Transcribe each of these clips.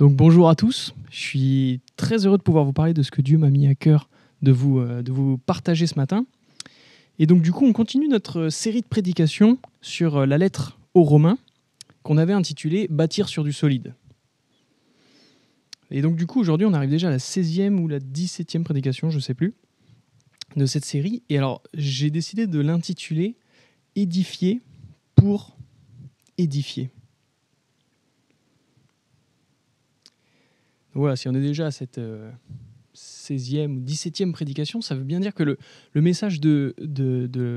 Donc bonjour à tous, je suis très heureux de pouvoir vous parler de ce que Dieu m'a mis à cœur de vous, euh, de vous partager ce matin. Et donc du coup on continue notre série de prédications sur euh, la lettre aux Romains qu'on avait intitulée Bâtir sur du solide. Et donc du coup aujourd'hui on arrive déjà à la 16e ou la 17e prédication, je ne sais plus, de cette série. Et alors j'ai décidé de l'intituler Édifier pour édifier. Voilà, si on est déjà à cette 16e ou 17e prédication, ça veut bien dire que le, message de,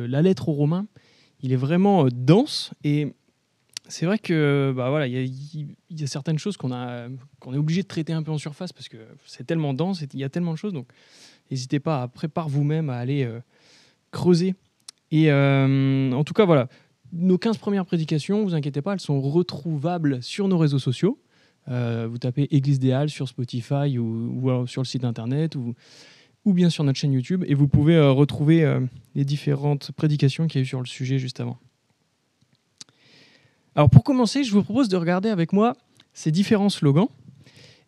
la lettre aux Romains, il est vraiment euh, dense. Et c'est vrai que bah voilà, il y, a certaines choses qu'on qu'on est obligé de traiter un peu en surface parce que c'est tellement dense, il y a tellement de choses. Donc n'hésitez pas à préparer vous-même à aller euh, creuser. Et euh, en tout cas, voilà, nos 15 premières prédications, vous inquiétez pas, elles sont retrouvables sur nos réseaux sociaux. Euh, vous tapez Église des Halles sur Spotify ou, sur le site internet ou, ou, bien sur notre chaîne YouTube et vous pouvez euh, retrouver euh, les différentes prédications qu'il y a eu sur le sujet juste avant. Alors pour commencer, je vous propose de regarder avec moi ces différents slogans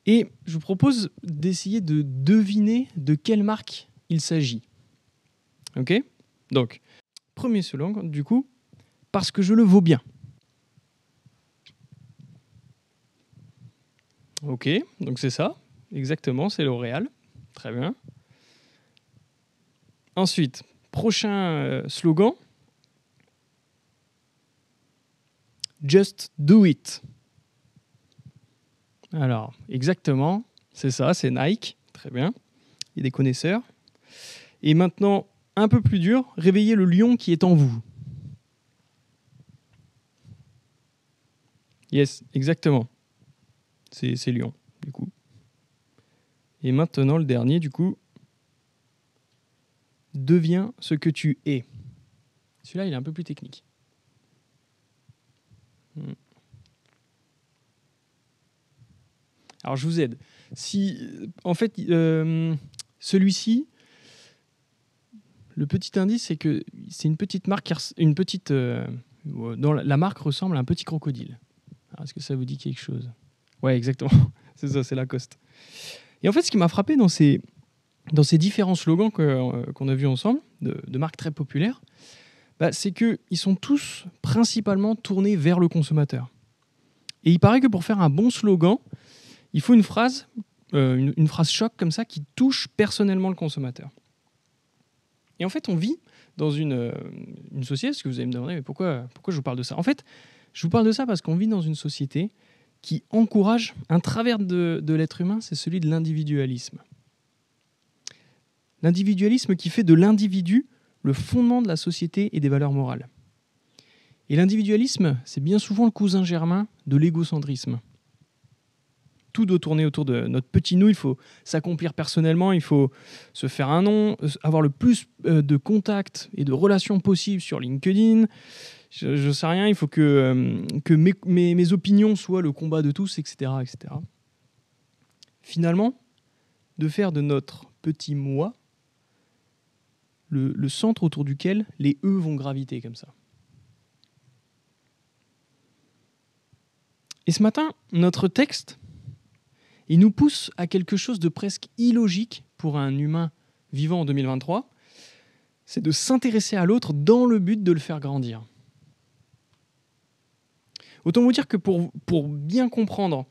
et je vous propose d'essayer de deviner de quelle marque il s'agit. Ok? Donc, premier slogan, du coup, parce que je le vaux bien. Ok, donc c'est ça, exactement, c'est L'Oréal. Très bien. Ensuite, prochain euh, slogan. Just do it. Alors, exactement, c'est ça, c'est Nike. Très bien. Il y a des connaisseurs. Et maintenant, un peu plus dur, réveillez le lion qui est en vous. Yes, exactement. C'est Lyon, du coup. Et maintenant, le dernier, du coup, deviens ce que tu es. Celui-là, il est un peu plus technique. Hmm. Alors, je vous aide. Si, en fait, euh, celui-ci, le petit indice, c'est que c'est une petite marque, une petite, euh, dont la marque ressemble à un petit crocodile. Est-ce que ça vous dit quelque chose? Ouais, exactement. c'est ça, c'est Lacoste. Et en fait, ce qui m'a frappé dans ces, dans ces différents slogans euh, qu'on a vus ensemble, de, marques très populaires, bah, c'est qu'ils sont tous principalement tournés vers le consommateur. Et il paraît que pour faire un bon slogan, il faut une phrase, euh, une, phrase choc comme ça qui touche personnellement le consommateur. Et en fait, on vit dans une, euh, une société, ce que vous allez me demander, mais pourquoi, pourquoi je vous parle de ça? En fait, je vous parle de ça parce qu'on vit dans une société qui encourage un travers de, l'être humain, c'est celui de l'individualisme. L'individualisme qui fait de l'individu le fondement de la société et des valeurs morales. Et l'individualisme, c'est bien souvent le cousin germain de l'égocentrisme. Tout doit tourner autour de notre petit nous, il faut s'accomplir personnellement, il faut se faire un nom, avoir le plus euh, de contacts et de relations possibles sur LinkedIn, je, ne sais rien, il faut que, euh, mes, opinions soient le combat de tous, etc., etc. Finalement, de faire de notre petit moi le, le centre autour duquel les E vont graviter comme ça. Et ce matin, notre texte, il nous pousse à quelque chose de presque illogique pour un humain vivant en 2023, c'est de s'intéresser à l'autre dans le but de le faire grandir. Autant vous dire que pour, pour bien comprendre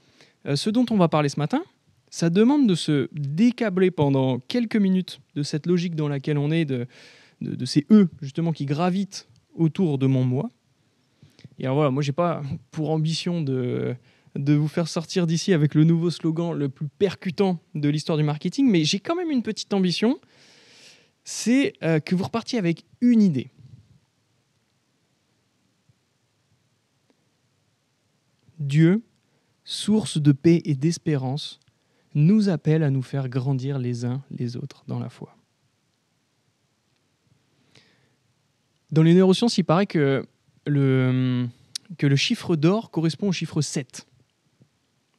euh, ce dont on va parler ce matin, ça demande de se décabler pendant quelques minutes de cette logique dans laquelle on est, de, de, ces E justement qui gravitent autour de mon moi. Et alors voilà, moi j'ai pas pour ambition de, de vous faire sortir d'ici avec le nouveau slogan le plus percutant de l'histoire du marketing, mais j'ai quand même une petite ambition, c'est euh, que vous repartiez avec une idée. Dieu, source de paix et d'espérance, nous appelle à nous faire grandir les uns les autres dans la foi. Dans les neurosciences, il paraît que le, chiffre d'or correspond au chiffre 7.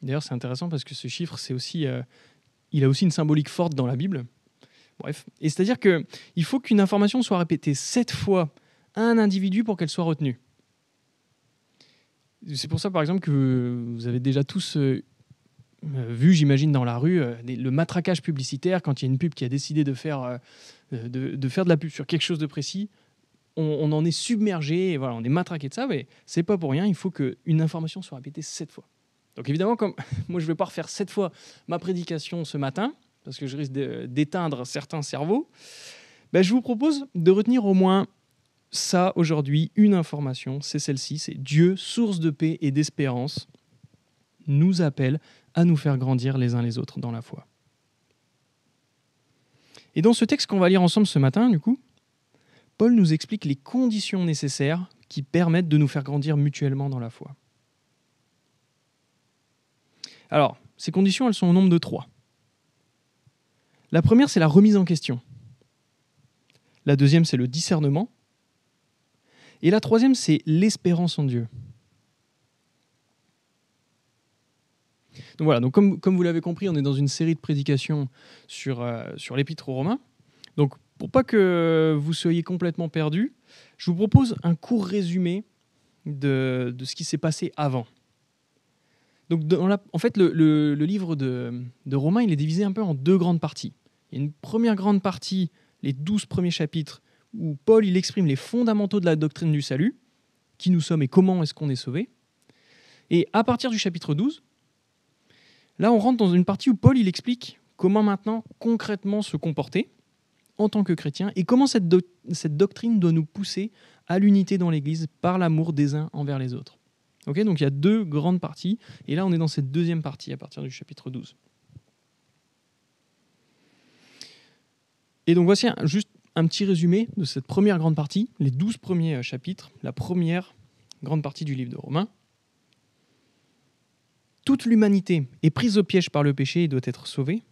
D'ailleurs, c'est intéressant parce que ce chiffre, c'est aussi, euh, il a aussi une symbolique forte dans la Bible. Bref, et c'est-à-dire qu'il faut qu'une information soit répétée sept fois à un individu pour qu'elle soit retenue. C'est pour ça, par exemple, que vous avez déjà tous euh, euh, vu, j'imagine, dans la rue, euh, le matraquage publicitaire, quand il y a une pub qui a décidé de faire, de, faire de la pub sur quelque chose de précis, on, en est submergé, voilà, on est matraqué de ça, mais c'est pas pour rien, il faut qu'une information soit répétée sept fois. Donc évidemment, comme moi je vais pas refaire sept fois ma prédication ce matin, parce que je risque d'éteindre certains cerveaux, ben, je vous propose de retenir au moins ça aujourd'hui, une information, c'est celle-ci, c'est Dieu, source de paix et d'espérance, nous appelle à nous faire grandir les uns les autres dans la foi. Et dans ce texte qu'on va lire ensemble ce matin, du coup, Paul nous explique les conditions nécessaires qui permettent de nous faire grandir mutuellement dans la foi. Alors, ces conditions, elles sont au nombre de trois. La première, c'est la remise en question. La deuxième, c'est le discernement. Et la troisième, c'est l'espérance en Dieu. Donc voilà, donc comme, comme vous l'avez compris, on est dans une série de prédications sur, euh, sur l'épître aux Romains. Donc pour pas que vous soyez complètement perdus, je vous propose un court résumé de, de ce qui s'est passé avant. Donc en fait, le, le- le livre de, de Romains, il est divisé un peu en deux grandes parties. Il y a une première grande partie, les douze premiers chapitres, où Paul il exprime les fondamentaux de la doctrine du salut, qui nous sommes et comment est-ce qu'on est sauvé. Et à partir du chapitre 12, là on rentre dans une partie où Paul il explique comment maintenant concrètement se comporter en tant que chrétien et comment cette, cette doctrine doit nous pousser à l'unité dans l'Église par l'amour des uns envers les autres. Ok, donc il y a deux grandes parties, et là on est dans cette deuxième partie à partir du chapitre 12. Et donc voici un- juste un petit résumé de cette première grande partie, les douze premiers euh, chapitres, la première grande partie du livre de Romains. Toute l'humanité est prise au piège par le péché et doit être sauvée.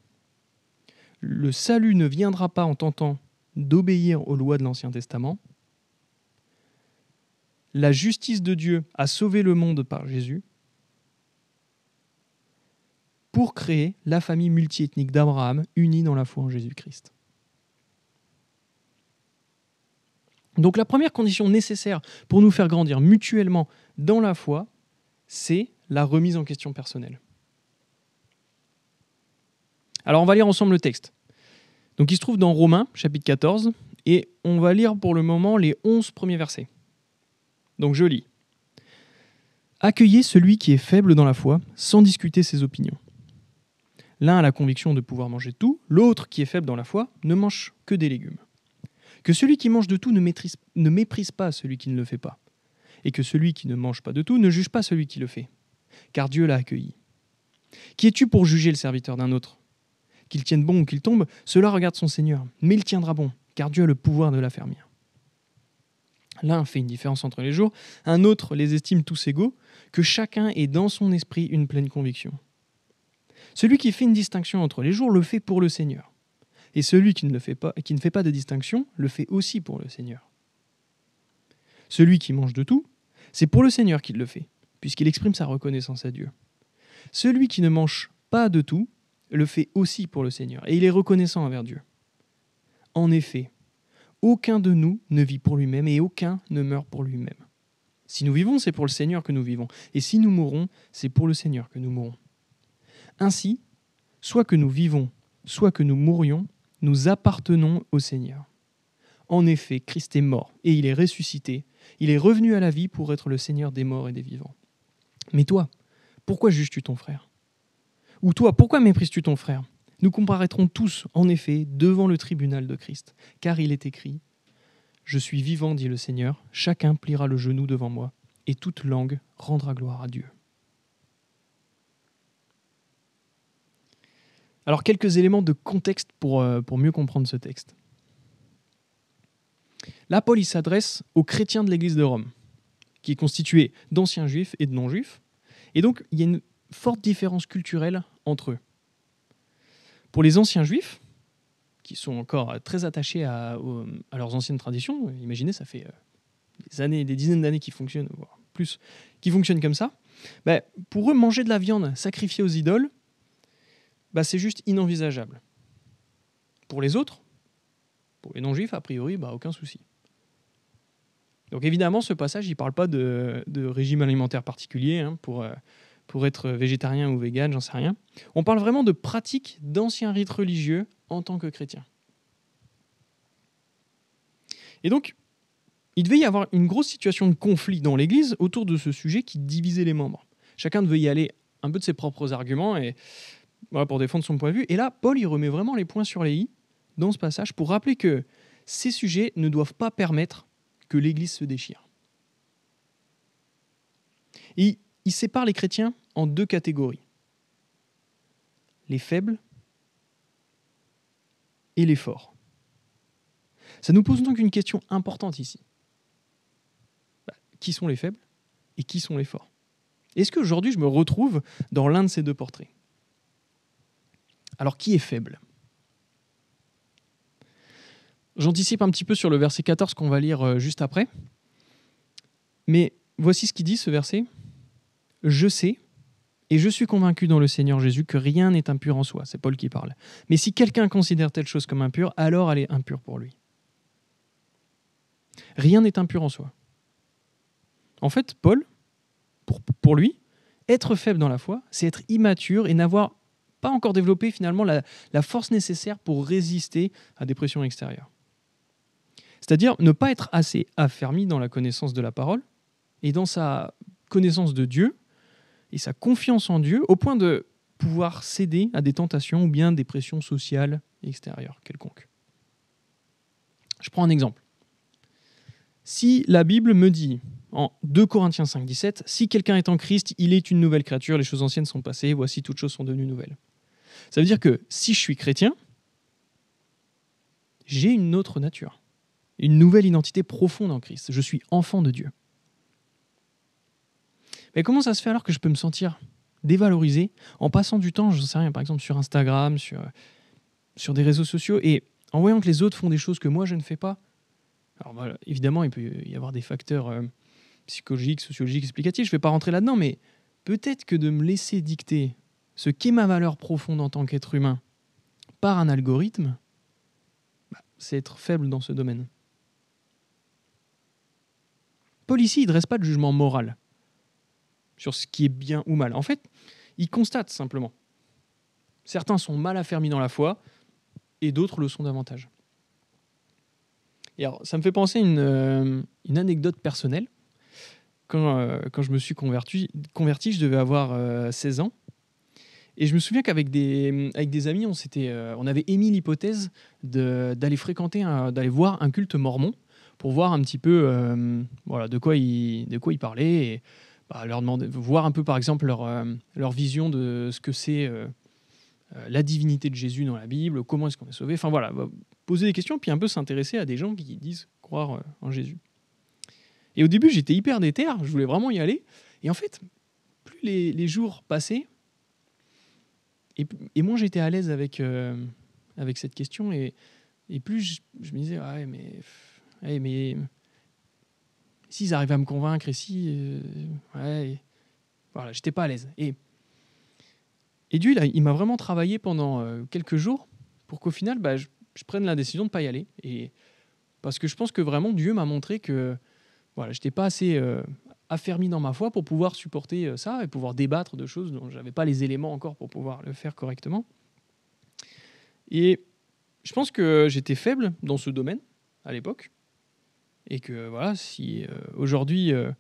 Le salut ne viendra pas en tentant d'obéir aux lois de l'Ancien Testament. La justice de Dieu a sauvé le monde par Jésus pour créer la famille multiethnique d'Abraham unie dans la foi en Jésus-Christ. Donc la première condition nécessaire pour nous faire grandir mutuellement dans la foi, c'est la remise en question personnelle. Alors on va lire ensemble le texte. Donc il se trouve dans Romains chapitre 14 et on va lire pour le moment les 11 premiers versets. Donc je lis. Accueillez celui qui est faible dans la foi sans discuter ses opinions. L'un a la conviction de pouvoir manger tout, l'autre qui est faible dans la foi ne mange que des légumes. Que celui qui mange de tout ne, ne méprise pas celui qui ne le fait pas, et que celui qui ne mange pas de tout ne juge pas celui qui le fait, car Dieu l'a accueilli. Qui es-tu pour juger le serviteur d'un autre? Qu'il tienne bon ou qu'il tombe, cela regarde son Seigneur, mais il tiendra bon, car Dieu a le pouvoir de l'affermir. L'un fait une différence entre les jours, un autre les estime tous égaux, que chacun ait dans son esprit une pleine conviction. Celui qui fait une distinction entre les jours le fait pour le Seigneur. Et celui qui ne, le fait pas, qui ne fait pas de distinction le fait aussi pour le Seigneur. Celui qui mange de tout, c'est pour le Seigneur qu'il le fait, puisqu'il exprime sa reconnaissance à Dieu. Celui qui ne mange pas de tout le fait aussi pour le Seigneur, et il est reconnaissant envers Dieu. En effet, aucun de nous ne vit pour lui-même, et aucun ne meurt pour lui-même. Si nous vivons, c'est pour le Seigneur que nous vivons, et si nous mourons, c'est pour le Seigneur que nous mourons. Ainsi, soit que nous vivons, soit que nous mourions, nous appartenons au Seigneur. En effet, Christ est mort et il est ressuscité. Il est revenu à la vie pour être le Seigneur des morts et des vivants. Mais toi, pourquoi juges-tu ton frère? Ou toi, pourquoi méprises-tu ton frère? Nous comparaîtrons tous, en effet, devant le tribunal de Christ, car il est écrit Je suis vivant, dit le Seigneur, chacun pliera le genou devant moi, et toute langue rendra gloire à Dieu. Alors, quelques éléments de contexte pour, euh, mieux comprendre ce texte. Là, Paul s'adresse aux chrétiens de l'Église de Rome, qui est constituée d'anciens juifs et de non-juifs. Et donc, il y a une forte différence culturelle entre eux. Pour les anciens juifs, qui sont encore euh, très attachés à leurs anciennes traditions, imaginez, ça fait euh, des années, des dizaines d'années qui fonctionnent, voire plus, qui fonctionnent comme ça. Ben, pour eux, manger de la viande sacrifiée aux idoles, bah, c'est juste inenvisageable. Pour les autres, pour les non-juifs, a priori, bah, aucun souci. Donc évidemment, ce passage, il ne parle pas de, régime alimentaire particulier hein, pour, euh, pour être végétarien ou vegan, j'en sais rien. On parle vraiment de pratiques d'anciens rites religieux en tant que chrétien. Et donc, il devait y avoir une grosse situation de conflit dans l'Église autour de ce sujet qui divisait les membres. Chacun devait y aller un peu de ses propres arguments et pour défendre son point de vue. Et là, Paul, il remet vraiment les points sur les i dans ce passage pour rappeler que ces sujets ne doivent pas permettre que l'Église se déchire. Il sépare les chrétiens en deux catégories. Les faibles et les forts. Ça nous pose donc une question importante ici. Bah, qui sont les faibles et qui sont les forts? Est-ce qu'aujourd'hui je me retrouve dans l'un de ces deux portraits? Alors qui est faible? J'anticipe un petit peu sur le verset 14 qu'on va lire euh, juste après. Mais voici ce qu'il dit ce verset. Je sais et je suis convaincu dans le Seigneur Jésus que rien n'est impur en soi. C'est Paul qui parle. Mais si quelqu'un considère telle chose comme impure, alors elle est impure pour lui. Rien n'est impur en soi. En fait, Paul, pour, pour lui, être faible dans la foi, c'est être immature et n'avoir pas encore développé finalement la, force nécessaire pour résister à des pressions extérieures. C'est-à-dire ne pas être assez affermi dans la connaissance de la parole et dans sa connaissance de Dieu et sa confiance en Dieu au point de pouvoir céder à des tentations ou bien des pressions sociales extérieures quelconques. Je prends un exemple. Si la Bible me dit en 2 Corinthiens 5, 17, si quelqu'un est en Christ, il est une nouvelle créature, les choses anciennes sont passées, voici toutes choses sont devenues nouvelles. Ça veut dire que si je suis chrétien, j'ai une autre nature, une nouvelle identité profonde en Christ. Je suis enfant de Dieu. Mais comment ça se fait alors que je peux me sentir dévalorisé en passant du temps, je ne sais rien, par exemple sur Instagram, sur, sur des réseaux sociaux, et en voyant que les autres font des choses que moi je ne fais pas? Alors évidemment, il peut y avoir des facteurs euh, psychologiques, sociologiques, explicatifs, je ne vais pas rentrer là-dedans, mais peut-être que de me laisser dicter ce qu'est ma valeur profonde en tant qu'être humain par un algorithme, bah, c'est être faible dans ce domaine. Paul ici, il ne dresse pas de jugement moral sur ce qui est bien ou mal. En fait, il constate simplement. Certains sont mal affermis dans la foi et d'autres le sont davantage. Et alors, ça me fait penser une, euh, une anecdote personnelle. Quand, euh, quand, je me suis converti, converti je devais avoir 16 euh, ans. Et je me souviens qu'avec des, amis, on, on avait émis l'hypothèse d'aller fréquenter, d'aller voir un culte mormon pour voir un petit peu voilà, de, quoi il, de quoi il parlait. Et, bah, leur demander, voir un peu par exemple leur, euh, leur vision de ce que c'est euh, euh, la divinité de Jésus dans la Bible, comment est-ce qu'on est sauvé. Enfin voilà, poser des questions, puis un peu s'intéresser à des gens qui disent croire en Jésus. Et au début, j'étais hyper déter, je voulais vraiment y aller. Et en fait, plus les, jours passaient, et, et moins j'étais à l'aise avec, avec cette question, et, et plus je, me disais, ouais, mais, ouais, mais s'ils arrivaient à me convaincre, et si. Euh, ouais. Voilà, j'étais pas à l'aise. Et, et Dieu, il m'a vraiment travaillé pendant euh, quelques jours pour qu'au final, bah, je, prenne la décision de ne pas y aller. Et, parce que je pense que vraiment, Dieu m'a montré que voilà, je n'étais pas assez euh, affermi dans ma foi pour pouvoir supporter ça et pouvoir débattre de choses dont je n'avais pas les éléments encore pour pouvoir le faire correctement. Et je pense que j'étais faible dans ce domaine à l'époque et que voilà, si euh, aujourd'hui, euh,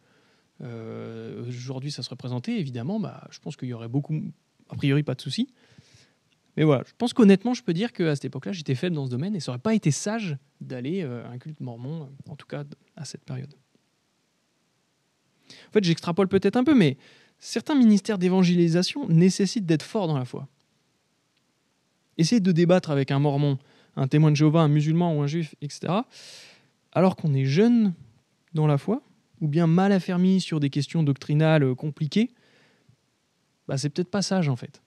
euh, aujourd'hui ça se représentait, évidemment, bah, je pense qu'il y aurait beaucoup, a priori, pas de souci. Mais voilà, je pense qu'honnêtement, je peux dire qu'à cette époque-là, j'étais faible dans ce domaine et ça n'aurait pas été sage d'aller à un culte mormon, en tout cas à cette période. En fait, j'extrapole peut-être un peu, mais certains ministères d'évangélisation nécessitent d'être forts dans la foi. Essayer de débattre avec un mormon, un témoin de Jéhovah, un musulman ou un juif, etc., alors qu'on est jeune dans la foi, ou bien mal affermi sur des questions doctrinales euh, compliquées, bah c'est peut-être pas sage en fait.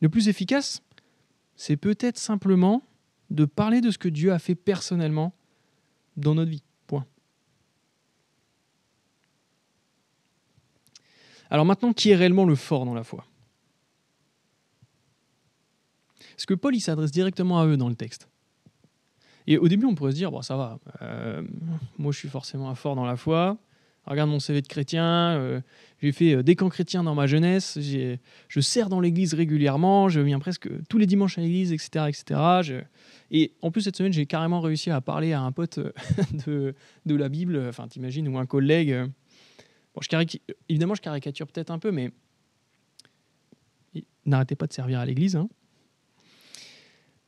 Le plus efficace, c'est peut-être simplement de parler de ce que Dieu a fait personnellement dans notre vie. Point. Alors maintenant, qui est réellement le fort dans la foi? Est-ce que Paul il s'adresse directement à eux dans le texte? Et au début, on pourrait se dire, bon, ça va, euh, moi je suis forcément un fort dans la foi, Regarde mon CV de chrétien, euh, j'ai fait euh, des camps chrétiens dans ma jeunesse, je sers dans l'église régulièrement, je viens presque tous les dimanches à l'église, etc. etc. Et en plus, cette semaine, j'ai carrément réussi à parler à un pote de, de la Bible, enfin, t'imagines, ou un collègue. Je évidemment, je caricature peut-être un peu, mais n'arrêtez pas de servir à l'église. Hein.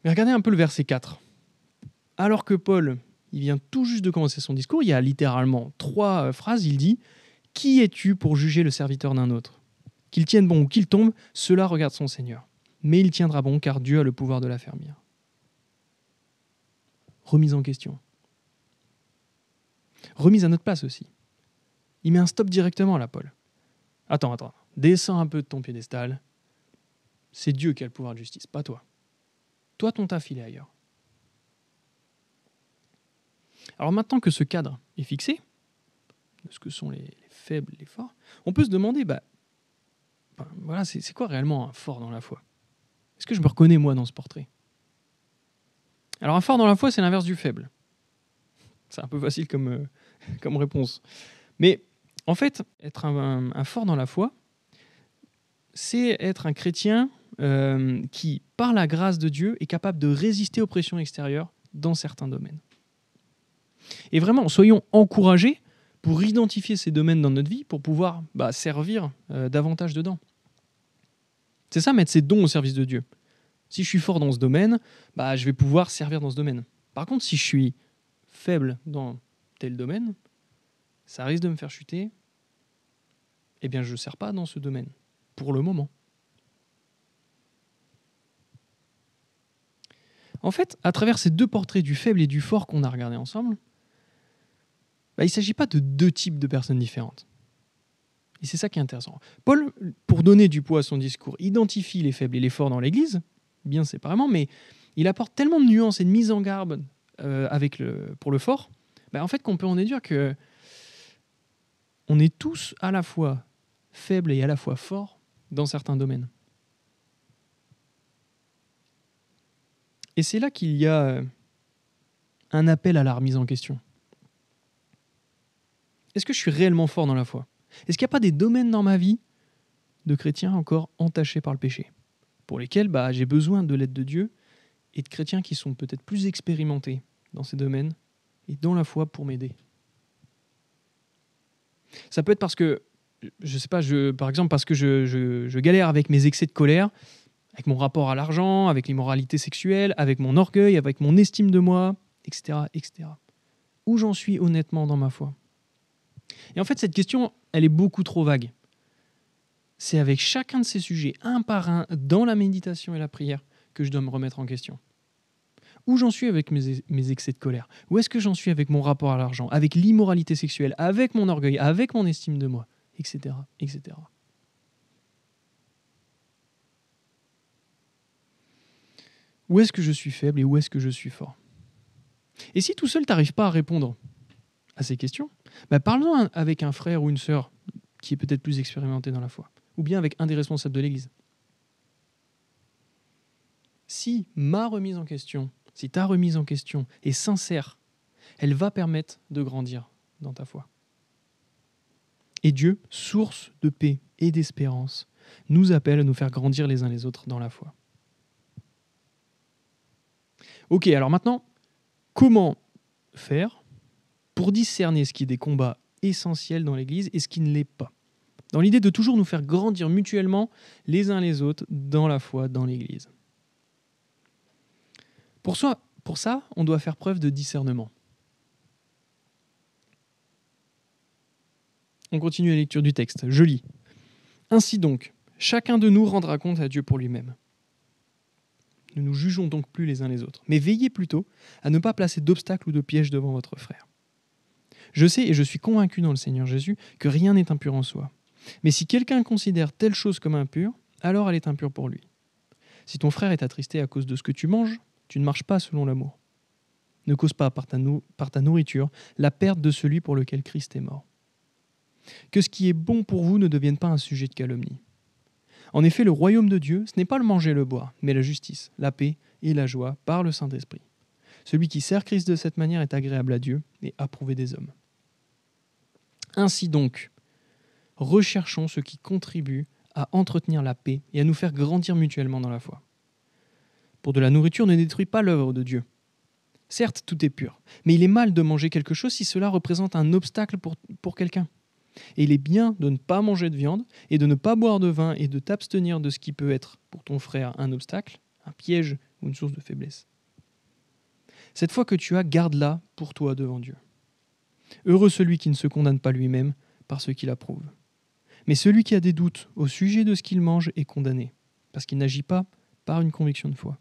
Mais regardez un peu le verset 4. Alors que Paul, il vient tout juste de commencer son discours, il y a littéralement trois euh, phrases, il dit Qui es-tu pour juger le serviteur d'un autre? Qu'il tienne bon ou qu'il tombe, cela regarde son Seigneur. Mais il tiendra bon car Dieu a le pouvoir de l'affermir. Remise en question. Remise à notre place aussi. Il met un stop directement là, Paul. Attends, attends. Descends un peu de ton piédestal. C'est Dieu qui a le pouvoir de justice, pas toi. Toi, ton taf, il ailleurs. Alors maintenant que ce cadre est fixé, de ce que sont les, faibles, les forts, on peut se demander, bah, ben, voilà, c'est quoi réellement un fort dans la foi? Est-ce que je me reconnais moi dans ce portrait? Alors un fort dans la foi, c'est l'inverse du faible. C'est un peu facile comme, euh, comme réponse. Mais en fait, être un, fort dans la foi, c'est être un chrétien euh, qui, par la grâce de Dieu, est capable de résister aux pressions extérieures dans certains domaines. Et vraiment, soyons encouragés pour identifier ces domaines dans notre vie, pour pouvoir bah, servir euh, davantage dedans. C'est ça, mettre ses dons au service de Dieu. Si je suis fort dans ce domaine, bah, je vais pouvoir servir dans ce domaine. Par contre, si je suis faible dans tel domaine, ça risque de me faire chuter. Eh bien, je ne sers pas dans ce domaine, pour le moment. En fait, à travers ces deux portraits du faible et du fort qu'on a regardés ensemble, bah, il ne s'agit pas de deux types de personnes différentes. Et c'est ça qui est intéressant. Paul, pour donner du poids à son discours, identifie les faibles et les forts dans l'Église, bien séparément, mais il apporte tellement de nuances et de mise en garde euh, avec le, pour le fort, bah, en fait qu'on peut en déduire que on est tous à la fois faibles et à la fois forts dans certains domaines. Et c'est là qu'il y a euh, un appel à la remise en question. Est-ce que je suis réellement fort dans la foi? Est-ce qu'il n'y a pas des domaines dans ma vie de chrétiens encore entachés par le péché, pour lesquels bah, j'ai besoin de l'aide de Dieu et de chrétiens qui sont peut-être plus expérimentés dans ces domaines et dans la foi pour m'aider Ça peut être parce que, je sais pas, je, par exemple, parce que je, je galère avec mes excès de colère, avec mon rapport à l'argent, avec l'immoralité sexuelle, avec mon orgueil, avec mon estime de moi, etc. etc. Où j'en suis honnêtement dans ma foi? Et en fait, cette question, elle est beaucoup trop vague. C'est avec chacun de ces sujets, un par un, dans la méditation et la prière, que je dois me remettre en question. Où j'en suis avec mes, excès de colère? Où est-ce que j'en suis avec mon rapport à l'argent Avec l'immoralité sexuelle Avec mon orgueil Avec mon estime de moi Etc. etc. Où est-ce que je suis faible et où est-ce que je suis fort? Et si tout seul, tu n'arrives pas à répondre à ces questions, bah, parlons avec un frère ou une sœur qui est peut-être plus expérimenté dans la foi, ou bien avec un des responsables de l'Église. Si ma remise en question, si ta remise en question est sincère, elle va permettre de grandir dans ta foi. Et Dieu, source de paix et d'espérance, nous appelle à nous faire grandir les uns les autres dans la foi. Ok, alors maintenant, comment faire pour discerner ce qui est des combats essentiels dans l'Église et ce qui ne l'est pas? Dans l'idée de toujours nous faire grandir mutuellement les uns les autres dans la foi, dans l'Église. Pour, ça, on doit faire preuve de discernement. On continue la lecture du texte. Je lis. Ainsi donc, chacun de nous rendra compte à Dieu pour lui-même. Ne nous jugeons donc plus les uns les autres, mais veillez plutôt à ne pas placer d'obstacles ou de pièges devant votre frère. Je sais et je suis convaincu dans le Seigneur Jésus que rien n'est impur en soi. Mais si quelqu'un considère telle chose comme impure, alors elle est impure pour lui. Si ton frère est attristé à cause de ce que tu manges, tu ne marches pas selon l'amour. Ne cause pas par ta, nourriture la perte de celui pour lequel Christ est mort. Que ce qui est bon pour vous ne devienne pas un sujet de calomnie. En effet, le royaume de Dieu, ce n'est pas le manger et le boire, mais la justice, la paix et la joie par le Saint-Esprit. Celui qui sert Christ de cette manière est agréable à Dieu et approuvé des hommes. Ainsi donc, recherchons ce qui contribue à entretenir la paix et à nous faire grandir mutuellement dans la foi. Pour de la nourriture ne détruit pas l'œuvre de Dieu. Certes, tout est pur, mais il est mal de manger quelque chose si cela représente un obstacle pour, pour quelqu'un. Et il est bien de ne pas manger de viande et de ne pas boire de vin et de t'abstenir de ce qui peut être pour ton frère un obstacle, un piège ou une source de faiblesse. Cette foi que tu as, garde-la pour toi devant Dieu. Heureux celui qui ne se condamne pas lui-même par ce qu'il approuve. Mais celui qui a des doutes au sujet de ce qu'il mange est condamné, parce qu'il n'agit pas par une conviction de foi.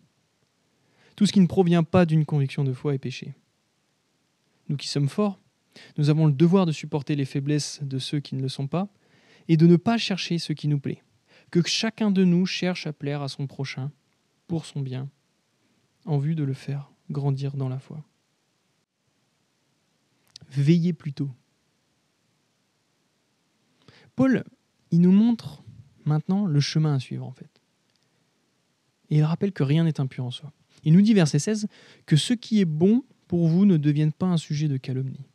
Tout ce qui ne provient pas d'une conviction de foi est péché. Nous qui sommes forts, nous avons le devoir de supporter les faiblesses de ceux qui ne le sont pas, et de ne pas chercher ce qui nous plaît. Que chacun de nous cherche à plaire à son prochain, pour son bien, en vue de le faire grandir dans la foi. Veillez plutôt. Paul, il nous montre maintenant le chemin à suivre en fait. Et il rappelle que rien n'est impur en soi. Il nous dit, verset 16, que ce qui est bon pour vous ne devienne pas un sujet de calomnie.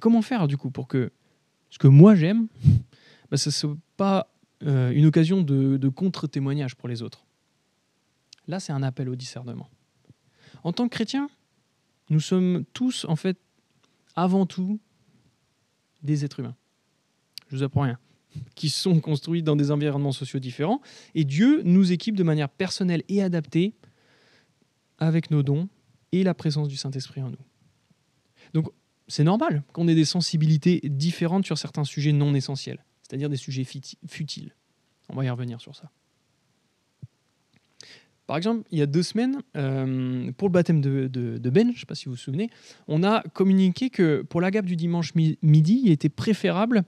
Comment faire du coup pour que ce que moi j'aime, bah, ce ne soit pas euh, une occasion de contre-témoignage pour les autres? Là, c'est un appel au discernement. En tant que chrétien, nous sommes tous, en fait, avant tout, des êtres humains. Je vous apprends rien. Qui sont construits dans des environnements sociaux différents. Et Dieu nous équipe de manière personnelle et adaptée avec nos dons et la présence du Saint-Esprit en nous. Donc, c'est normal qu'on ait des sensibilités différentes sur certains sujets non essentiels, c'est-à-dire des sujets futiles. On va y revenir sur ça. Par exemple, il y a deux semaines, euh, pour le baptême de, Ben, je ne sais pas si vous vous souvenez, on a communiqué que pour la gape du dimanche midi, il était préférable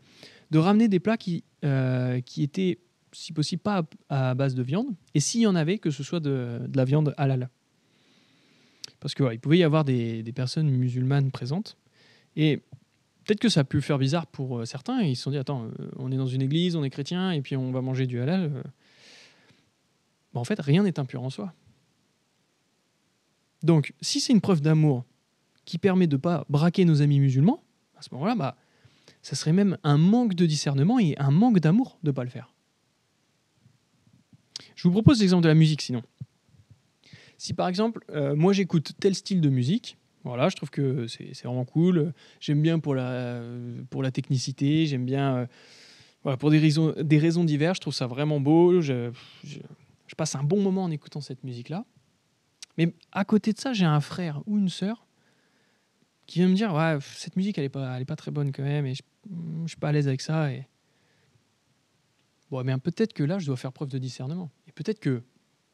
de ramener des plats qui, euh, qui étaient, si possible, pas à, base de viande, et s'il y en avait, que ce soit de, la viande halal. Parce qu'il pouvait y avoir des, personnes musulmanes présentes, et peut-être que ça a pu faire bizarre pour euh, certains, ils se sont dit, attends, on est dans une église, on est chrétien, et puis on va manger du halal bah, en fait, rien n'est impur en soi. Donc, si c'est une preuve d'amour qui permet de ne pas braquer nos amis musulmans, à ce moment-là, bah, ça serait même un manque de discernement et un manque d'amour de ne pas le faire. Je vous propose l'exemple de la musique sinon. Si par exemple, euh, moi j'écoute tel style de musique, voilà, je trouve que c'est vraiment cool, j'aime bien pour la, pour la technicité, j'aime bien, euh, pour des raisons, des raisons diverses, je trouve ça vraiment beau, je, je passe un bon moment en écoutant cette musique-là. Mais à côté de ça, j'ai un frère ou une sœur qui vient me dire ouais, cette musique, elle n'est pas, elle est pas très bonne quand même, et je ne suis pas à l'aise avec ça. Et... Bon, mais peut-être que là, je dois faire preuve de discernement. Et peut-être que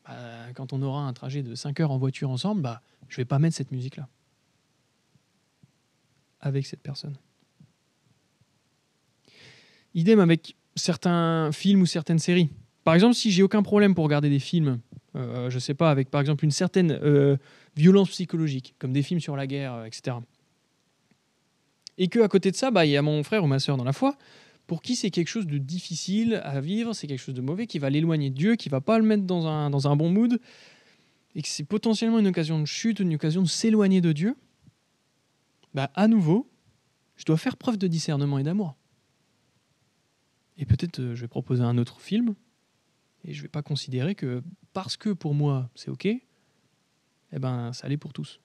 bah, quand on aura un trajet de 5 heures en voiture ensemble, bah, je vais pas mettre cette musique-là avec cette personne. Idem avec certains films ou certaines séries. Par exemple, si j'ai aucun problème pour regarder des films, euh, je sais pas, avec par exemple une certaine euh, violence psychologique, comme des films sur la guerre, euh, etc. Et que à côté de ça, bah, il y a mon frère ou ma soeur dans la foi, pour qui c'est quelque chose de difficile à vivre, c'est quelque chose de mauvais, qui va l'éloigner de Dieu, qui va pas le mettre dans un, dans un bon mood, et que c'est potentiellement une occasion de chute, une occasion de s'éloigner de Dieu, bah, à nouveau, je dois faire preuve de discernement et d'amour. Et peut-être je vais proposer un autre film et je ne vais pas considérer que parce que pour moi c'est OK, eh ben ça allait pour tous.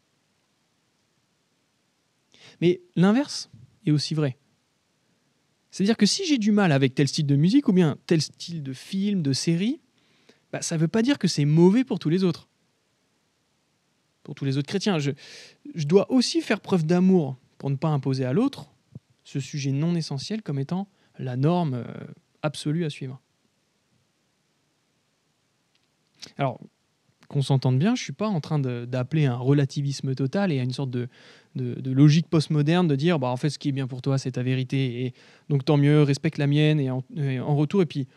Mais l'inverse est aussi vrai. C'est-à-dire que si j'ai du mal avec tel style de musique ou bien tel style de film, de série, bah, ça ne veut pas dire que c'est mauvais pour tous les autres. Pour tous les autres chrétiens. Je, dois aussi faire preuve d'amour pour ne pas imposer à l'autre ce sujet non essentiel comme étant la norme euh, absolue à suivre. Alors, qu'on s'entende bien, je ne suis pas en train d'appeler un relativisme total et à une sorte de, logique postmoderne de dire bah, en fait, ce qui est bien pour toi, c'est ta vérité, et donc tant mieux, respecte la mienne, et en, retour, et puis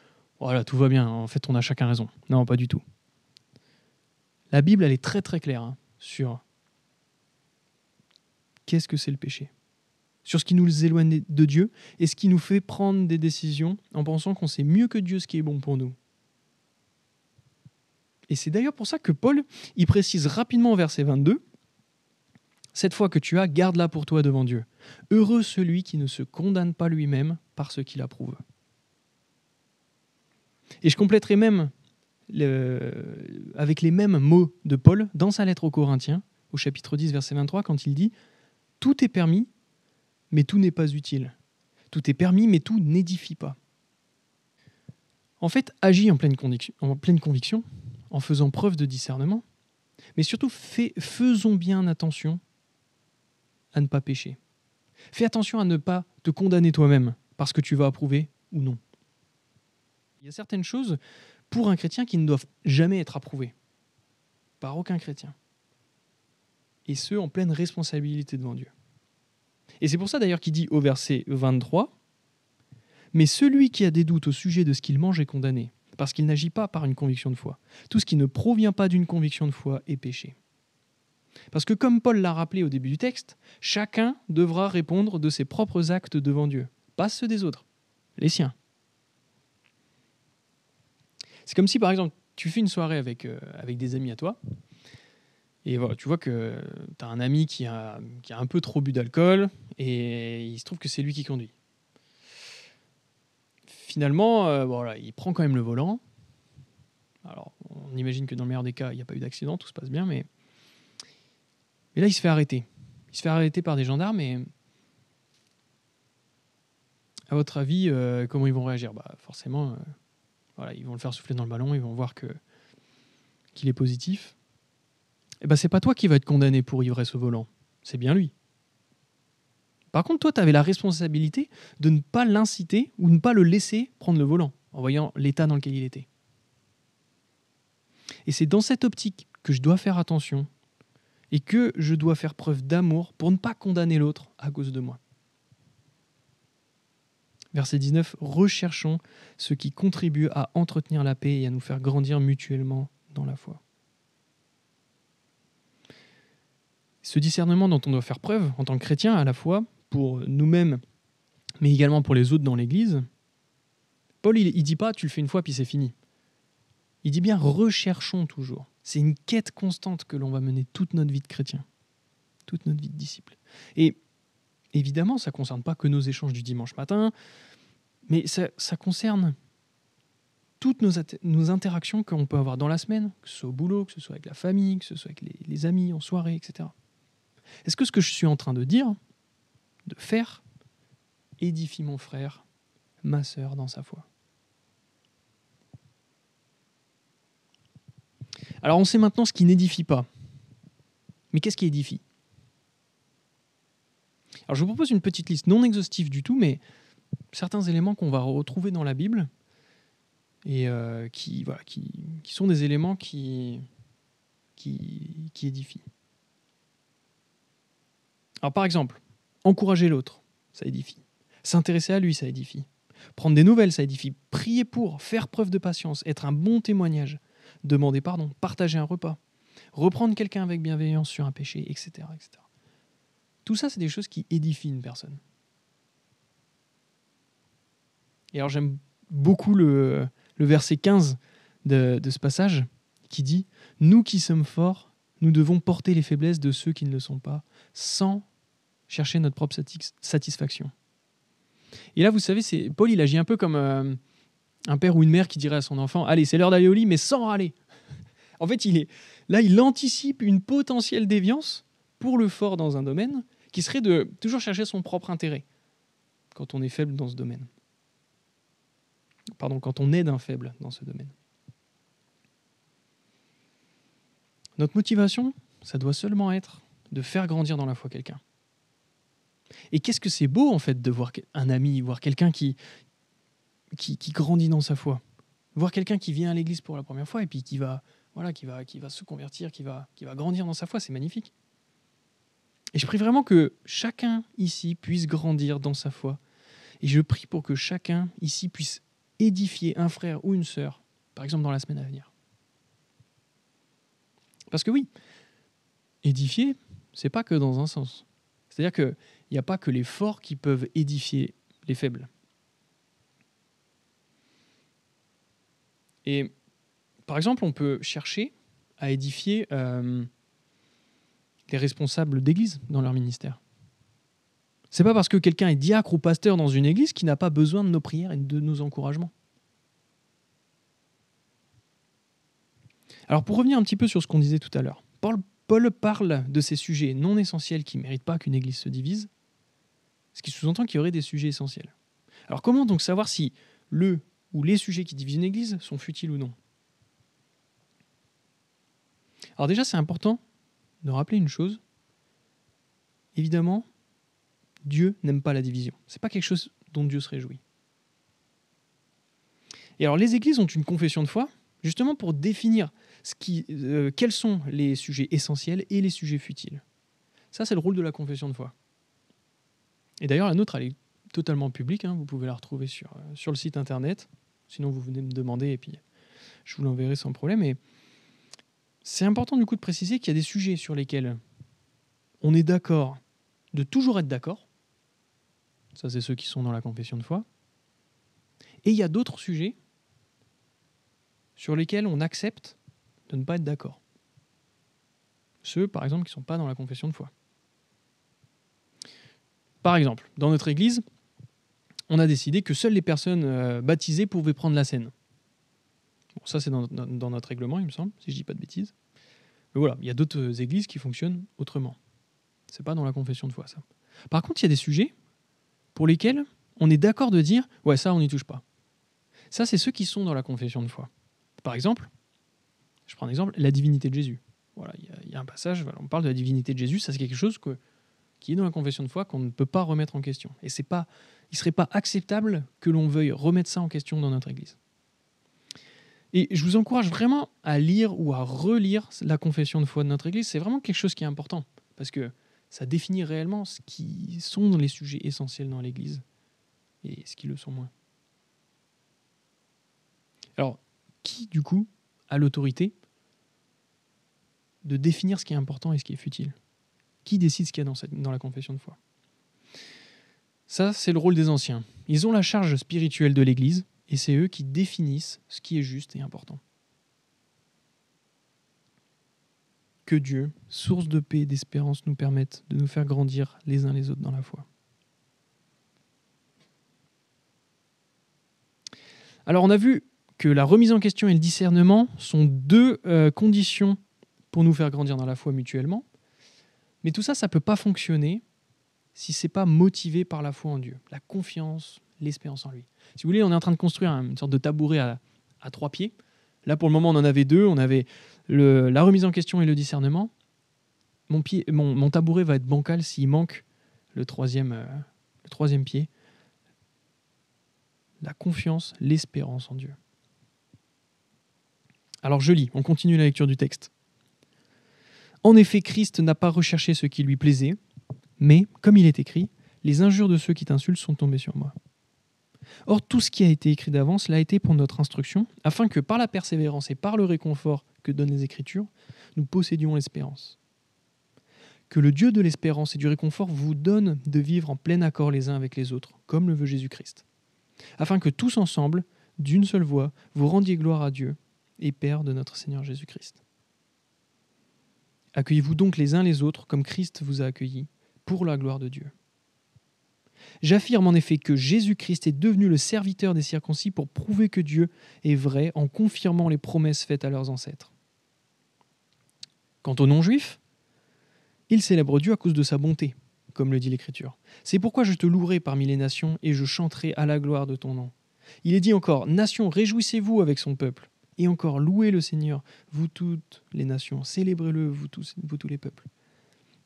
voilà, tout va bien, en fait, on a chacun raison. Non, pas du tout. La Bible, elle est très très claire hein, sur qu'est-ce que c'est le péché, sur ce qui nous éloigne de Dieu et ce qui nous fait prendre des décisions en pensant qu'on sait mieux que Dieu ce qui est bon pour nous. Et c'est d'ailleurs pour ça que Paul, il précise rapidement au verset 22, Cette foi que tu as, garde-la pour toi devant Dieu. Heureux celui qui ne se condamne pas lui-même par ce qu'il approuve. Et je compléterai même avec les mêmes mots de Paul dans sa lettre aux Corinthiens, au chapitre 10, verset 23, quand il dit Tout est permis, mais tout n'est pas utile. Tout est permis, mais tout n'édifie pas. En fait, agis en pleine, en pleine conviction, en faisant preuve de discernement, mais surtout faisons bien attention à ne pas pécher. Fais attention à ne pas te condamner toi-même parce que tu vas approuver ou non. Il y a certaines choses pour un chrétien qui ne doivent jamais être approuvées par aucun chrétien. Et ce, en pleine responsabilité devant Dieu. Et c'est pour ça d'ailleurs qu'il dit au verset 23, Mais celui qui a des doutes au sujet de ce qu'il mange est condamné, parce qu'il n'agit pas par une conviction de foi. Tout ce qui ne provient pas d'une conviction de foi est péché. Parce que comme Paul l'a rappelé au début du texte, chacun devra répondre de ses propres actes devant Dieu, pas ceux des autres, les siens. C'est comme si par exemple tu fais une soirée avec, euh, avec des amis à toi, et voilà, tu vois que tu as un ami qui a, qui a un peu trop bu d'alcool, et il se trouve que c'est lui qui conduit. Finalement, euh, voilà, il prend quand même le volant. Alors, on imagine que dans le meilleur des cas, il n'y a pas eu d'accident, tout se passe bien, mais mais là, il se fait arrêter. Il se fait arrêter par des gendarmes et. À votre avis, euh, comment ils vont réagir? Bah, Forcément, euh, ils vont le faire souffler dans le ballon, ils vont voir qu'il est positif. Et eh ben, c'est pas toi qui vas être condamné pour ivresse au volant, c'est bien lui. Par contre, toi, tu avais la responsabilité de ne pas l'inciter ou ne pas le laisser prendre le volant, en voyant l'état dans lequel il était. Et c'est dans cette optique que je dois faire attention et que je dois faire preuve d'amour pour ne pas condamner l'autre à cause de moi. Verset 19, recherchons ce qui contribue à entretenir la paix et à nous faire grandir mutuellement dans la foi. Ce discernement dont on doit faire preuve en tant que chrétien, à la fois pour nous-mêmes, mais également pour les autres dans l'Église, Paul, il ne dit pas tu le fais une fois puis c'est fini. Il dit bien recherchons toujours. C'est une quête constante que l'on va mener toute notre vie de chrétien, toute notre vie de disciple. Et évidemment, ça ne concerne pas que nos échanges du dimanche matin, mais ça, concerne toutes nos, interactions qu'on peut avoir dans la semaine, que ce soit au boulot, que ce soit avec la famille, que ce soit avec les, les amis, en soirée, etc. Est-ce que ce que je suis en train de dire, de faire, édifie mon frère, ma sœur dans sa foi? Alors on sait maintenant ce qui n'édifie pas. Mais qu'est-ce qui édifie? Alors je vous propose une petite liste non exhaustive du tout, mais certains éléments qu'on va retrouver dans la Bible et euh, qui, sont des éléments qui, qui, qui édifient. Alors par exemple, encourager l'autre, ça édifie. S'intéresser à lui, ça édifie. Prendre des nouvelles, ça édifie. Prier pour, faire preuve de patience, être un bon témoignage, demander pardon, partager un repas, reprendre quelqu'un avec bienveillance sur un péché, etc. etc. Tout ça, c'est des choses qui édifient une personne. Et alors j'aime beaucoup le, verset 15 de, ce passage qui dit, Nous qui sommes forts, nous devons porter les faiblesses de ceux qui ne le sont pas, sans chercher notre propre satisfaction. Et là, vous savez, c'est Paul, il agit un peu comme euh, un père ou une mère qui dirait à son enfant Allez, c'est l'heure d'aller au lit, mais sans râler. En fait, il est là, il anticipe une potentielle déviance pour le fort dans un domaine qui serait de toujours chercher son propre intérêt quand on est faible dans ce domaine. Pardon, quand on aide un faible dans ce domaine. Notre motivation, ça doit seulement être de faire grandir dans la foi quelqu'un. Et qu'est-ce que c'est beau en fait de voir un ami, voir quelqu'un qui, qui, grandit dans sa foi. Voir quelqu'un qui vient à l'église pour la première fois et puis qui va, voilà, qui va, qui va se convertir, qui va, qui va grandir dans sa foi, c'est magnifique. Et je prie vraiment que chacun ici puisse grandir dans sa foi. Et je prie pour que chacun ici puisse édifier un frère ou une sœur, par exemple dans la semaine à venir. Parce que oui, édifier, c'est pas que dans un sens. C'est-à-dire qu'il n'y a pas que les forts qui peuvent édifier les faibles. Et par exemple, on peut chercher à édifier euh, les responsables d'église dans leur ministère. C'est pas parce que quelqu'un est diacre ou pasteur dans une église qu'il n'a pas besoin de nos prières et de nos encouragements. Alors pour revenir un petit peu sur ce qu'on disait tout à l'heure, Paul, Paul, parle de ces sujets non essentiels qui ne méritent pas qu'une église se divise, ce qui sous-entend qu'il y aurait des sujets essentiels. Alors comment donc savoir si le ou les sujets qui divisent une église sont futiles ou non Alors déjà c'est important de rappeler une chose. Évidemment, Dieu n'aime pas la division. Ce n'est pas quelque chose dont Dieu se réjouit. Et alors les églises ont une confession de foi, justement pour définir euh, quels sont les sujets essentiels et les sujets futiles. Ça, c'est le rôle de la confession de foi. Et d'ailleurs, la nôtre, elle est totalement publique. Hein. vous pouvez la retrouver sur, euh, sur le site internet. Sinon, vous venez me demander et puis je vous l'enverrai sans problème. Et c'est important du coup de préciser qu'il y a des sujets sur lesquels on est d'accord de toujours être d'accord. Ça, c'est ceux qui sont dans la confession de foi. Et il y a d'autres sujets sur lesquels on accepte de ne pas être d'accord. Ceux, par exemple, qui ne sont pas dans la confession de foi. Par exemple, dans notre Église, on a décidé que seules les personnes euh, baptisées pouvaient prendre la scène. Bon, ça, c'est dans, notre règlement, il me semble, si je dis pas de bêtises. Mais voilà, il y a d'autres églises qui fonctionnent autrement. C'est pas dans la confession de foi, ça. Par contre, il y a des sujets pour lesquels on est d'accord de dire ouais, ça, on n'y touche pas. Ça, c'est ceux qui sont dans la confession de foi. Par exemple, je prends un exemple, la divinité de Jésus. Voilà, il y, a un passage, on parle de la divinité de Jésus, ça c'est quelque chose que, qui est dans la confession de foi qu'on ne peut pas remettre en question. Et c'est pas, il ne serait pas acceptable que l'on veuille remettre ça en question dans notre Église. Et je vous encourage vraiment à lire ou à relire la confession de foi de notre Église. C'est vraiment quelque chose qui est important, parce que ça définit réellement ce qui sont les sujets essentiels dans l'Église et ce qui le sont moins. Alors, qui, du coup, a l'autorité de définir ce qui est important et ce qui est futile? Qui décide ce qu'il y a dans, la confession de foi? Ça, c'est le rôle des anciens. Ils ont la charge spirituelle de l'Église et c'est eux qui définissent ce qui est juste et important. Que Dieu, source de paix et d'espérance, nous permette de nous faire grandir les uns les autres dans la foi. Alors on a vu que la remise en question et le discernement sont deux euh, conditions pour nous faire grandir dans la foi mutuellement. Mais tout ça, ça ne peut pas fonctionner si c'est pas motivé par la foi en Dieu, la confiance, l'espérance en lui. Si vous voulez, on est en train de construire une sorte de tabouret à, trois pieds. Là, pour le moment, on en avait deux. On avait la remise en question et le discernement. Mon, pied, mon, tabouret va être bancal s'il manque le troisième, euh, le troisième pied. La confiance, l'espérance en Dieu. Alors je lis, on continue la lecture du texte. En effet, Christ n'a pas recherché ce qui lui plaisait, mais, comme il est écrit, les injures de ceux qui t'insultent sont tombées sur moi. Or, tout ce qui a été écrit d'avance l'a été pour notre instruction, afin que par la persévérance et par le réconfort que donnent les Écritures, nous possédions l'espérance. Que le Dieu de l'espérance et du réconfort vous donne de vivre en plein accord les uns avec les autres, comme le veut Jésus-Christ, afin que tous ensemble, d'une seule voix, vous rendiez gloire à Dieu et Père de notre Seigneur Jésus-Christ. Accueillez-vous donc les uns les autres comme Christ vous a accueillis, pour la gloire de Dieu. J'affirme en effet que Jésus-Christ est devenu le serviteur des circoncis pour prouver que Dieu est vrai en confirmant les promesses faites à leurs ancêtres. Quant aux non-juifs, ils célèbrent Dieu à cause de sa bonté, comme le dit l'Écriture. C'est pourquoi je te louerai parmi les nations et je chanterai à la gloire de ton nom. Il est dit encore, Nations, réjouissez-vous avec son peuple. Et encore, louez le Seigneur, vous toutes les nations, célébrez-le, vous tous, vous tous les peuples.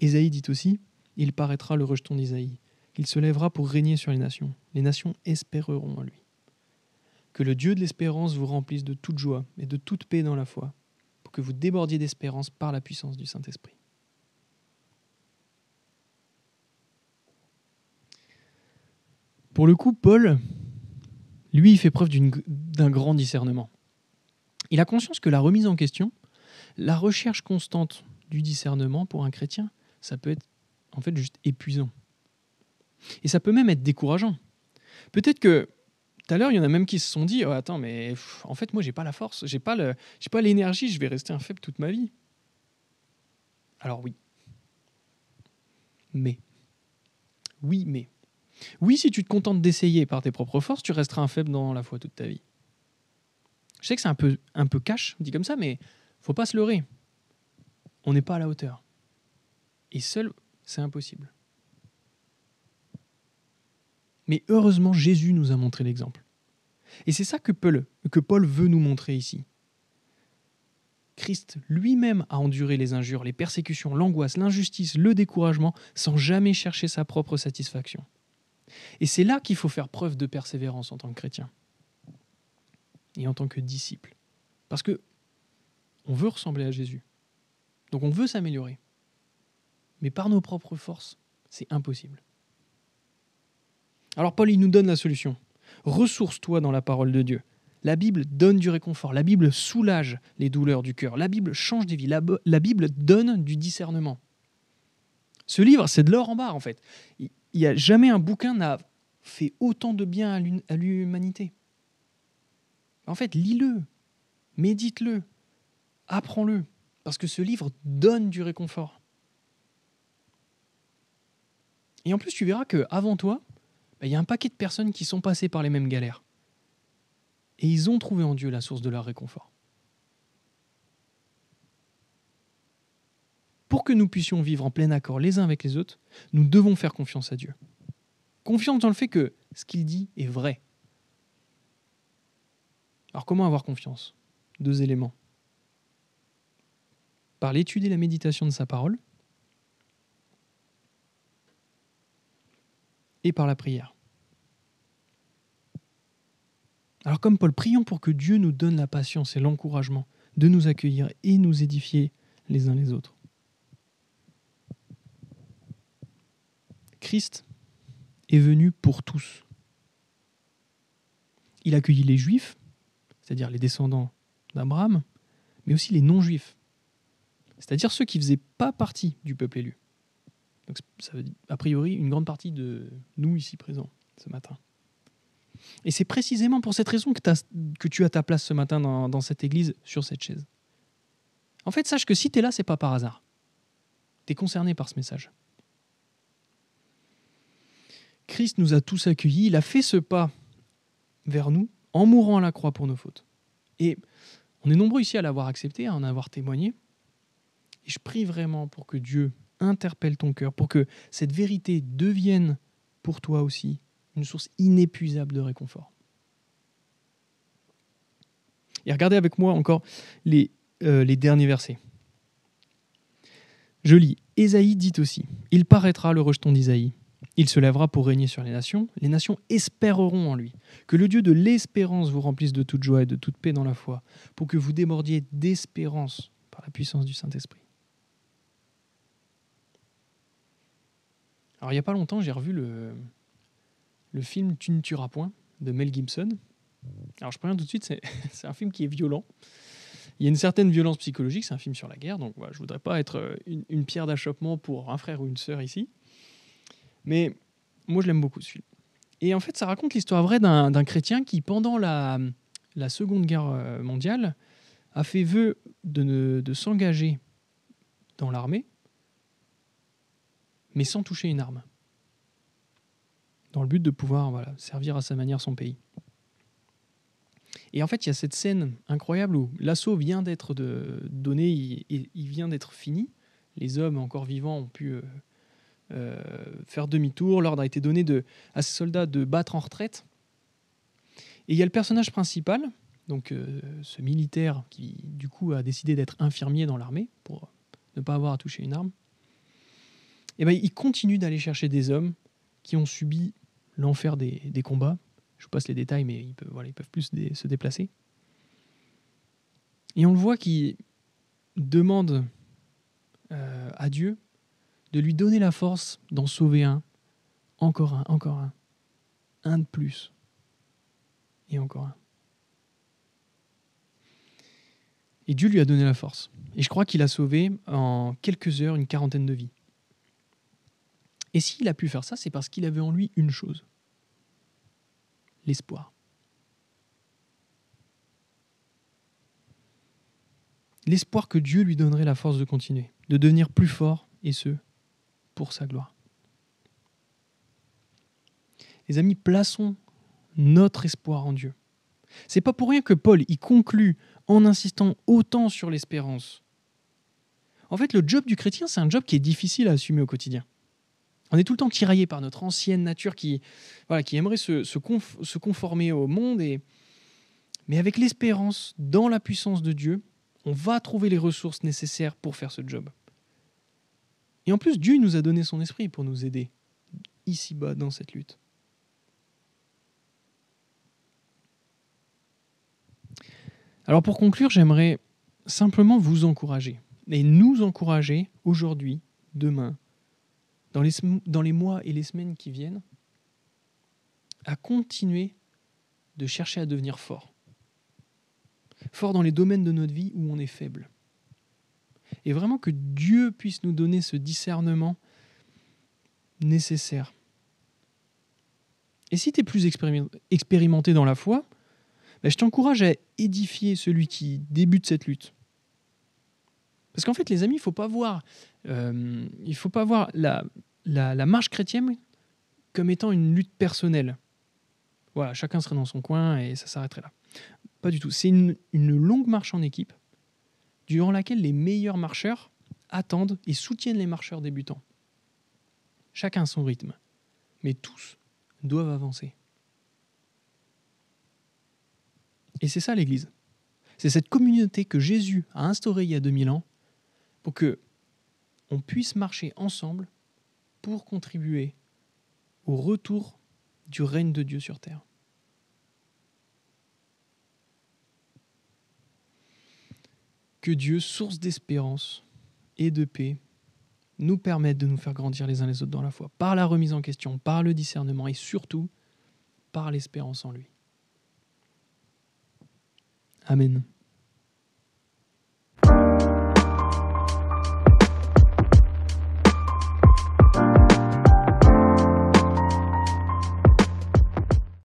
Ésaïe dit aussi, il paraîtra le rejeton d'Isaïe. Il se lèvera pour régner sur les nations. Les nations espéreront en lui. Que le Dieu de l'espérance vous remplisse de toute joie et de toute paix dans la foi, pour que vous débordiez d'espérance par la puissance du Saint-Esprit. Pour le coup, Paul, lui, fait preuve d'un grand discernement. Il a conscience que la remise en question, la recherche constante du discernement pour un chrétien, ça peut être en fait juste épuisant. Et ça peut même être décourageant. Peut-être que tout à l'heure, il y en a même qui se sont dit oh, Attends, mais en fait, moi, j'ai pas la force, j'ai pas, le, pas l'énergie, je vais rester un faible toute ma vie. Alors, oui, mais. Oui, mais. Oui, si tu te contentes d'essayer par tes propres forces, tu resteras un faible dans la foi toute ta vie. Je sais que c'est un peu, un peu cash, dit comme ça, mais faut pas se leurrer. On n'est pas à la hauteur. Et seul, c'est impossible. Mais heureusement, Jésus nous a montré l'exemple. Et c'est ça que que Paul veut nous montrer ici. Christ lui-même a enduré les injures, les persécutions, l'angoisse, l'injustice, le découragement, sans jamais chercher sa propre satisfaction. Et c'est là qu'il faut faire preuve de persévérance en tant que chrétien et en tant que disciple. Parce que on veut ressembler à Jésus. Donc on veut s'améliorer. Mais par nos propres forces, c'est impossible. Alors Paul, il nous donne la solution. Ressource-toi dans la parole de Dieu. La Bible donne du réconfort, la Bible soulage les douleurs du cœur, la Bible change des vies, la, Bible donne du discernement. Ce livre, c'est de l'or en barre en fait. Il n'y a jamais un bouquin n'a fait autant de bien à l'humanité. En fait, lis-le, médite-le, apprends-le, parce que ce livre donne du réconfort. Et en plus, tu verras qu'avant toi, bah, il y a un paquet de personnes qui sont passées par les mêmes galères. Et ils ont trouvé en Dieu la source de leur réconfort. Pour que nous puissions vivre en plein accord les uns avec les autres, nous devons faire confiance à Dieu. Confiance dans le fait que ce qu'il dit est vrai. Alors comment avoir confiance? Deux éléments. Par l'étude et la méditation de sa parole et par la prière. Alors comme Paul, prions pour que Dieu nous donne la patience et l'encouragement de nous accueillir et nous édifier les uns les autres. Christ est venu pour tous. Il accueillit les juifs, c'est-à-dire les descendants d'Abraham, mais aussi les non-juifs, c'est-à-dire ceux qui ne faisaient pas partie du peuple élu. Donc ça veut dire, a priori, une grande partie de nous ici présents ce matin. Et c'est précisément pour cette raison que, tu as ta place ce matin dans, dans, cette église, sur cette chaise. En fait, sache que si tu es là, c'est pas par hasard. Tu es concerné par ce message. Christ nous a tous accueillis, il a fait ce pas vers nous en mourant à la croix pour nos fautes. Et on est nombreux ici à l'avoir accepté, à en avoir témoigné. Et je prie vraiment pour que Dieu interpelle ton cœur, pour que cette vérité devienne pour toi aussi une source inépuisable de réconfort. Et regardez avec moi encore les, euh, derniers versets. Je lis, Ésaïe dit aussi, Il paraîtra le rejeton d'Isaïe. Il se lèvera pour régner sur les nations. Les nations espéreront en lui. Que le Dieu de l'espérance vous remplisse de toute joie et de toute paix dans la foi, pour que vous démordiez d'espérance par la puissance du Saint-Esprit. Alors il n'y a pas longtemps, j'ai revu le, le film Tu ne tueras point de Mel Gibson. Alors je préviens tout de suite, c'est un film qui est violent. Il y a une certaine violence psychologique, c'est un film sur la guerre, donc je ne voudrais pas être euh, une, une pierre d'achoppement pour un frère ou une sœur ici. Mais moi, je l'aime beaucoup ce film. Et en fait, ça raconte l'histoire vraie d'un chrétien qui, pendant la, Seconde Guerre euh, mondiale, a fait vœu de, s'engager dans l'armée, mais sans toucher une arme dans le but de pouvoir servir à sa manière son pays. Et en fait, il y a cette scène incroyable où l'assaut vient d'être donné, il, il, vient d'être fini. Les hommes encore vivants ont pu euh, faire demi-tour. L'ordre a été donné à ces soldats de battre en retraite. Et il y a le personnage principal, donc euh, ce militaire qui du coup a décidé d'être infirmier dans l'armée pour ne pas avoir à toucher une arme. Et ben, il continue d'aller chercher des hommes qui ont subi l'enfer des, combats. Je vous passe les détails, mais ils peuvent, voilà, ils peuvent plus se déplacer. Et on le voit qui demande euh, à Dieu de lui donner la force d'en sauver un, encore un, encore un, un de plus, et encore un. Et Dieu lui a donné la force. Et je crois qu'il a sauvé en quelques heures une quarantaine de vies. Et s'il a pu faire ça, c'est parce qu'il avait en lui une chose, l'espoir. L'espoir que Dieu lui donnerait la force de continuer, de devenir plus fort, et ce, pour sa gloire. Les amis, plaçons notre espoir en Dieu. C'est pas pour rien que Paul y conclut en insistant autant sur l'espérance. En fait, le job du chrétien, c'est un job qui est difficile à assumer au quotidien. On est tout le temps tiraillé par notre ancienne nature qui, voilà, qui aimerait se, se, conformer au monde. Et... Mais avec l'espérance dans la puissance de Dieu, on va trouver les ressources nécessaires pour faire ce job. Et en plus, Dieu nous a donné son esprit pour nous aider ici-bas dans cette lutte. Alors pour conclure, j'aimerais simplement vous encourager et nous encourager aujourd'hui, demain, dans les, mois et les semaines qui viennent, à continuer de chercher à devenir fort. Fort dans les domaines de notre vie où on est faible. Et vraiment que Dieu puisse nous donner ce discernement nécessaire. Et si tu es plus expérimenté dans la foi, ben, je t'encourage à édifier celui qui débute cette lutte. Parce qu'en fait, les amis, il ne faut pas voir, euh, il faut pas voir la, marche chrétienne comme étant une lutte personnelle. Voilà, chacun serait dans son coin et ça s'arrêterait là. Pas du tout. C'est une longue marche en équipe durant laquelle les meilleurs marcheurs attendent et soutiennent les marcheurs débutants. Chacun son rythme, mais tous doivent avancer. Et c'est ça l'Église. C'est cette communauté que Jésus a instaurée il y a 2000 ans pour que on puisse marcher ensemble pour contribuer au retour du règne de Dieu sur terre. Que Dieu, source d'espérance et de paix, nous permette de nous faire grandir les uns les autres dans la foi, par la remise en question, par le discernement et surtout par l'espérance en lui. Amen.